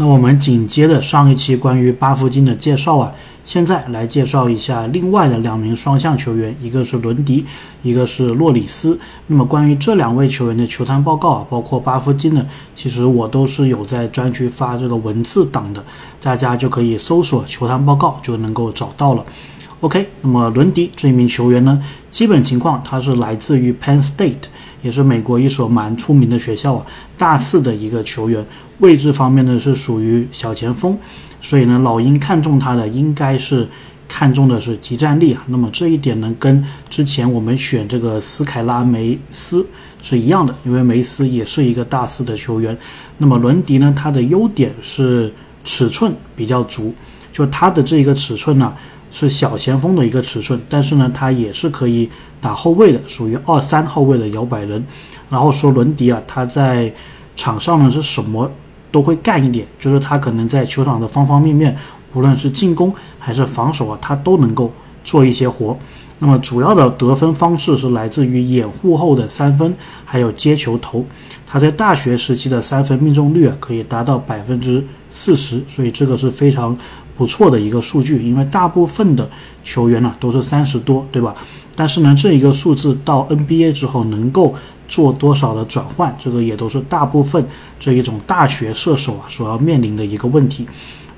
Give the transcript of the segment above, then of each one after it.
那我们紧接着上一期关于巴夫金的介绍啊，现在来介绍一下另外的两名双向球员，一个是伦迪，一个是洛里斯。那么关于这两位球员的球探报告啊，包括巴夫金呢，其实我都是有在专区发这个文字档的，大家就可以搜索球探报告就能够找到了。OK，那么伦迪这一名球员呢，基本情况他是来自于 Penn State。也是美国一所蛮出名的学校啊，大四的一个球员，位置方面呢是属于小前锋，所以呢老鹰看中他的应该是看中的是集战力啊。那么这一点呢跟之前我们选这个斯凯拉梅斯是一样的，因为梅斯也是一个大四的球员。那么伦迪呢，他的优点是尺寸比较足，就他的这一个尺寸呢。是小前锋的一个尺寸，但是呢，他也是可以打后卫的，属于二三后卫的摇摆人。然后说伦迪啊，他在场上呢是什么都会干一点，就是他可能在球场的方方面面，无论是进攻还是防守啊，他都能够做一些活。那么主要的得分方式是来自于掩护后的三分，还有接球投。他在大学时期的三分命中率啊可以达到百分之四十，所以这个是非常。不错的一个数据，因为大部分的球员呢都是三十多，对吧？但是呢，这一个数字到 NBA 之后能够做多少的转换，这个也都是大部分这一种大学射手啊所要面临的一个问题。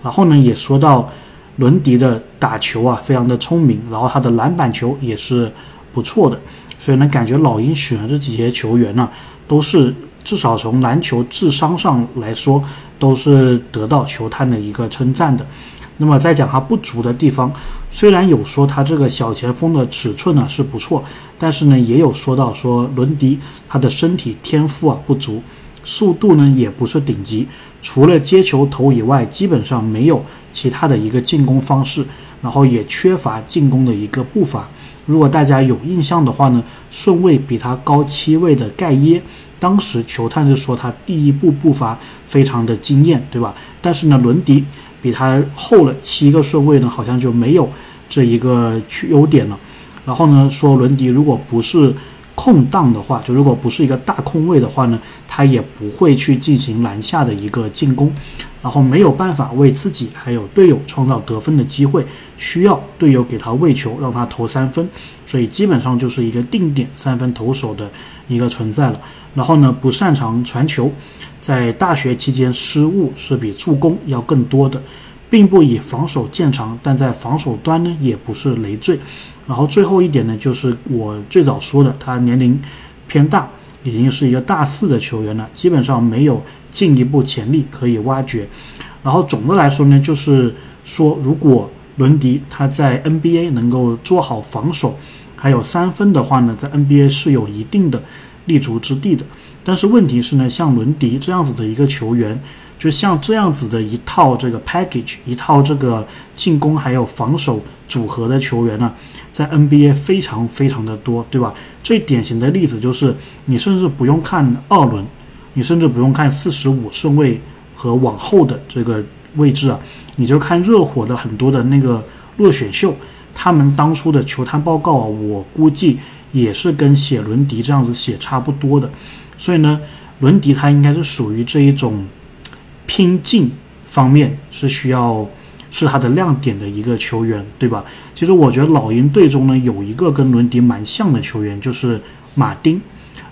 然后呢，也说到伦迪的打球啊非常的聪明，然后他的篮板球也是不错的，所以呢，感觉老鹰选的这几些球员呢，都是至少从篮球智商上来说，都是得到球探的一个称赞的。那么再讲他不足的地方，虽然有说他这个小前锋的尺寸呢是不错，但是呢也有说到说伦迪他的身体天赋啊不足，速度呢也不是顶级，除了接球投以外，基本上没有其他的一个进攻方式，然后也缺乏进攻的一个步伐。如果大家有印象的话呢，顺位比他高七位的盖耶，当时球探就说他第一步步伐非常的惊艳，对吧？但是呢伦迪。比他厚了七个顺位呢，好像就没有这一个优点了。然后呢，说伦迪如果不是空档的话，就如果不是一个大空位的话呢，他也不会去进行篮下的一个进攻，然后没有办法为自己还有队友创造得分的机会，需要队友给他喂球，让他投三分，所以基本上就是一个定点三分投手的一个存在了。然后呢，不擅长传球。在大学期间，失误是比助攻要更多的，并不以防守见长，但在防守端呢，也不是累赘。然后最后一点呢，就是我最早说的，他年龄偏大，已经是一个大四的球员了，基本上没有进一步潜力可以挖掘。然后总的来说呢，就是说，如果伦迪他在 NBA 能够做好防守，还有三分的话呢，在 NBA 是有一定的立足之地的。但是问题是呢，像伦迪这样子的一个球员，就像这样子的一套这个 package，一套这个进攻还有防守组合的球员呢，在 NBA 非常非常的多，对吧？最典型的例子就是，你甚至不用看二轮，你甚至不用看四十五顺位和往后的这个位置啊，你就看热火的很多的那个落选秀，他们当初的球探报告啊，我估计也是跟写伦迪这样子写差不多的。所以呢，伦迪他应该是属于这一种拼劲方面是需要是他的亮点的一个球员，对吧？其实我觉得老鹰队中呢有一个跟伦迪蛮像的球员，就是马丁。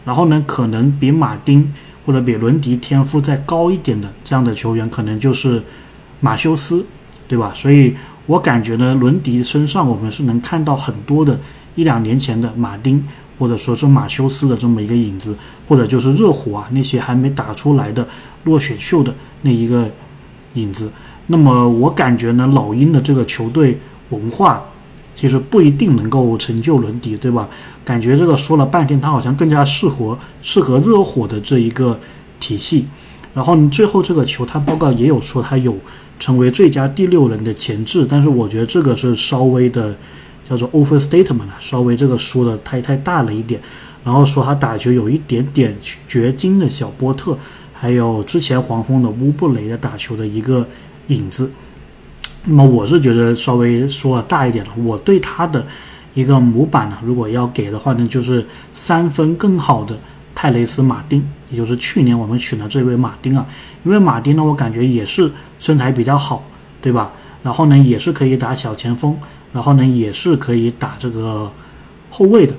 然后呢，可能比马丁或者比伦迪天赋再高一点的这样的球员，可能就是马修斯，对吧？所以我感觉呢，伦迪身上我们是能看到很多的一两年前的马丁。或者说是马修斯的这么一个影子，或者就是热火啊那些还没打出来的落选秀的那一个影子。那么我感觉呢，老鹰的这个球队文化其实不一定能够成就伦迪，对吧？感觉这个说了半天，他好像更加适合适合热火的这一个体系。然后最后这个球探报告也有说他有成为最佳第六人的潜质，但是我觉得这个是稍微的。叫做 overstatement 稍微这个说的太太大了一点，然后说他打球有一点点掘金的小波特，还有之前黄蜂的乌布雷的打球的一个影子。那么我是觉得稍微说的大一点了。我对他的一个模板呢，如果要给的话呢，就是三分更好的泰雷斯·马丁，也就是去年我们选的这位马丁啊。因为马丁呢，我感觉也是身材比较好，对吧？然后呢，也是可以打小前锋，然后呢，也是可以打这个后卫的。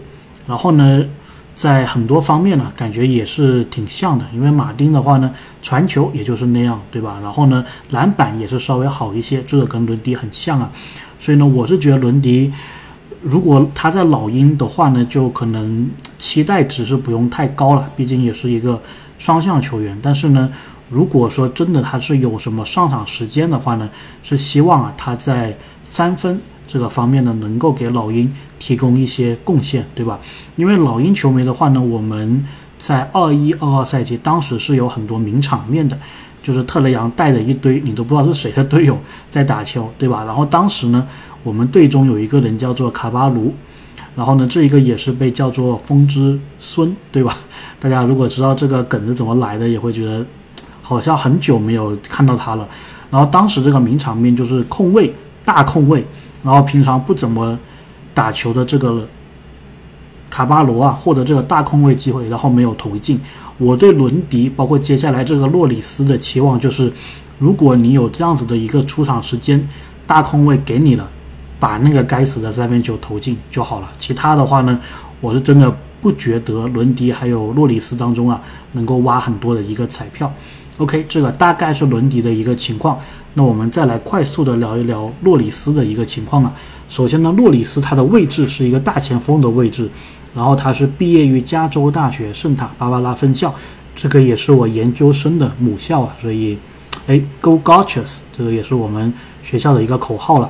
然后呢，在很多方面呢，感觉也是挺像的。因为马丁的话呢，传球也就是那样，对吧？然后呢，篮板也是稍微好一些，这个跟伦迪很像啊。所以呢，我是觉得伦迪，如果他在老鹰的话呢，就可能期待值是不用太高了，毕竟也是一个双向球员。但是呢，如果说真的他是有什么上场时间的话呢，是希望啊他在三分这个方面呢，能够给老鹰提供一些贡献，对吧？因为老鹰球迷的话呢，我们在二一二二赛季当时是有很多名场面的。就是特雷杨带着一堆你都不知道是谁的队友在打球，对吧？然后当时呢，我们队中有一个人叫做卡巴卢，然后呢，这一个也是被叫做风之孙，对吧？大家如果知道这个梗是怎么来的，也会觉得好像很久没有看到他了。然后当时这个名场面就是控卫大控卫，然后平常不怎么打球的这个卡巴罗啊，获得这个大空位机会，然后没有投进。我对伦迪，包括接下来这个洛里斯的期望就是，如果你有这样子的一个出场时间，大空位给你了，把那个该死的三分球投进就好了。其他的话呢，我是真的不觉得伦迪还有洛里斯当中啊，能够挖很多的一个彩票。OK，这个大概是伦迪的一个情况。那我们再来快速的聊一聊洛里斯的一个情况啊。首先呢，洛里斯他的位置是一个大前锋的位置。然后他是毕业于加州大学圣塔芭芭拉分校，这个也是我研究生的母校啊，所以，哎，Go g o t c h e s 这个也是我们学校的一个口号了。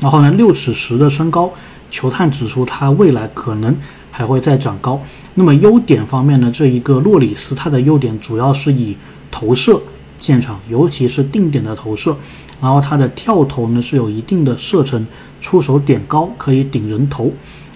然后呢，六尺十的身高，球探指出他未来可能还会再长高。那么优点方面呢，这一个洛里斯他的优点主要是以投射现场，尤其是定点的投射。然后他的跳投呢是有一定的射程，出手点高，可以顶人头。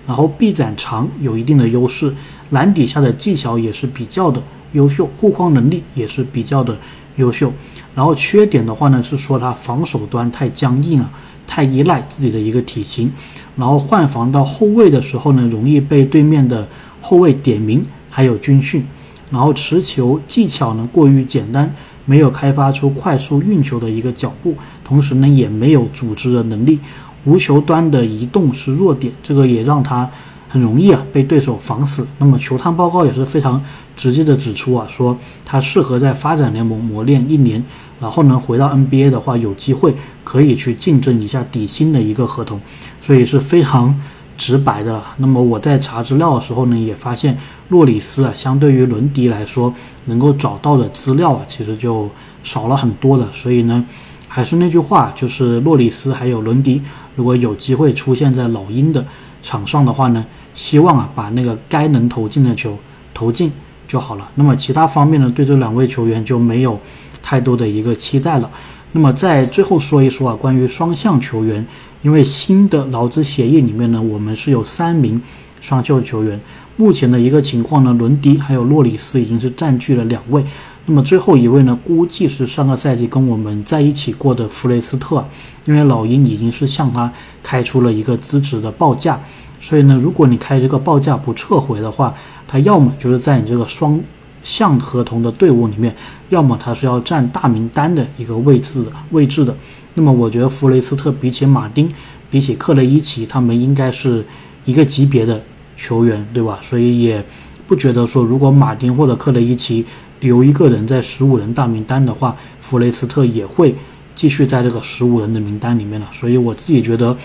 然后臂展长有一定的优势，篮底下的技巧也是比较的优秀，护框能力也是比较的优秀。然后缺点的话呢，是说他防守端太僵硬了，太依赖自己的一个体型。然后换防到后卫的时候呢，容易被对面的后卫点名，还有军训。然后持球技巧呢过于简单，没有开发出快速运球的一个脚步，同时呢也没有组织的能力。无球端的移动是弱点，这个也让他很容易啊被对手防死。那么球探报告也是非常直接的指出啊，说他适合在发展联盟磨练一年，然后呢回到 NBA 的话，有机会可以去竞争一下底薪的一个合同，所以是非常直白的。那么我在查资料的时候呢，也发现洛里斯啊，相对于伦迪来说，能够找到的资料啊，其实就少了很多的。所以呢。还是那句话，就是洛里斯还有伦迪，如果有机会出现在老鹰的场上的话呢，希望啊把那个该能投进的球投进就好了。那么其他方面呢，对这两位球员就没有太多的一个期待了。那么在最后说一说啊，关于双向球员，因为新的劳资协议里面呢，我们是有三名双秀球员，目前的一个情况呢，伦迪还有洛里斯已经是占据了两位。那么最后一位呢，估计是上个赛季跟我们在一起过的弗雷斯特，因为老鹰已经是向他开出了一个资质的报价，所以呢，如果你开这个报价不撤回的话，他要么就是在你这个双向合同的队伍里面，要么他是要占大名单的一个位置的位置的。那么我觉得弗雷斯特比起马丁，比起克雷伊奇，他们应该是一个级别的球员，对吧？所以也不觉得说如果马丁或者克雷伊奇。留一个人在十五人大名单的话，弗雷斯特也会继续在这个十五人的名单里面了。所以我自己觉得，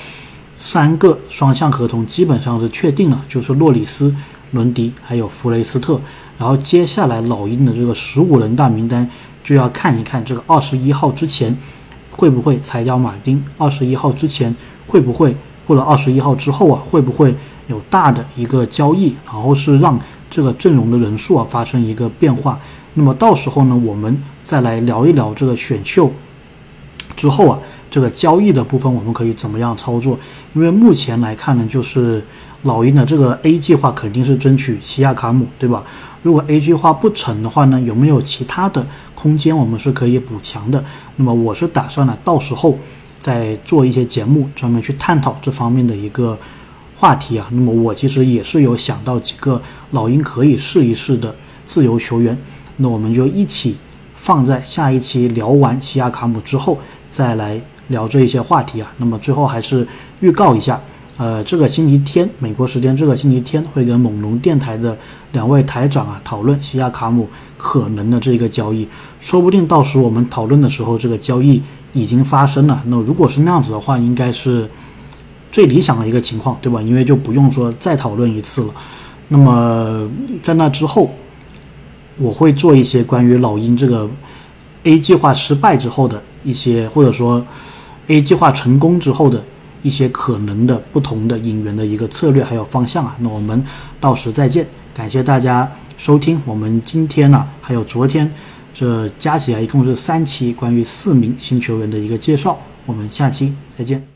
三个双向合同基本上是确定了，就是洛里斯、伦迪还有弗雷斯特。然后接下来老鹰的这个十五人大名单就要看一看这个二十一号之前会不会裁掉马丁，二十一号之前会不会，或者二十一号之后啊会不会有大的一个交易，然后是让这个阵容的人数啊发生一个变化。那么到时候呢，我们再来聊一聊这个选秀之后啊，这个交易的部分我们可以怎么样操作？因为目前来看呢，就是老鹰的这个 A 计划肯定是争取西亚卡姆，对吧？如果 A 计划不成的话呢，有没有其他的空间我们是可以补强的？那么我是打算呢，到时候再做一些节目，专门去探讨这方面的一个话题啊。那么我其实也是有想到几个老鹰可以试一试的。自由球员。那我们就一起放在下一期聊完西亚卡姆之后再来聊这一些话题啊。那么最后还是预告一下。呃，这个星期天，美国时间这个星期天会跟猛龙电台的两位台长啊讨论西亚卡姆可能的这个交易，说不定到时我们讨论的时候，这个交易已经发生了。那如果是那样子的话，应该是最理想的一个情况，对吧？因为就不用说再讨论一次了。那么在那之后，我会做一些关于老鹰这个 A 计划失败之后的一些，或者说 A 计划成功之后的。一些可能的不同的引援的一个策略还有方向啊，那我们到时再见，感谢大家收听我们今天呢，还有昨天，这加起来一共是三期关于四名新球员的一个介绍，我们下期再见。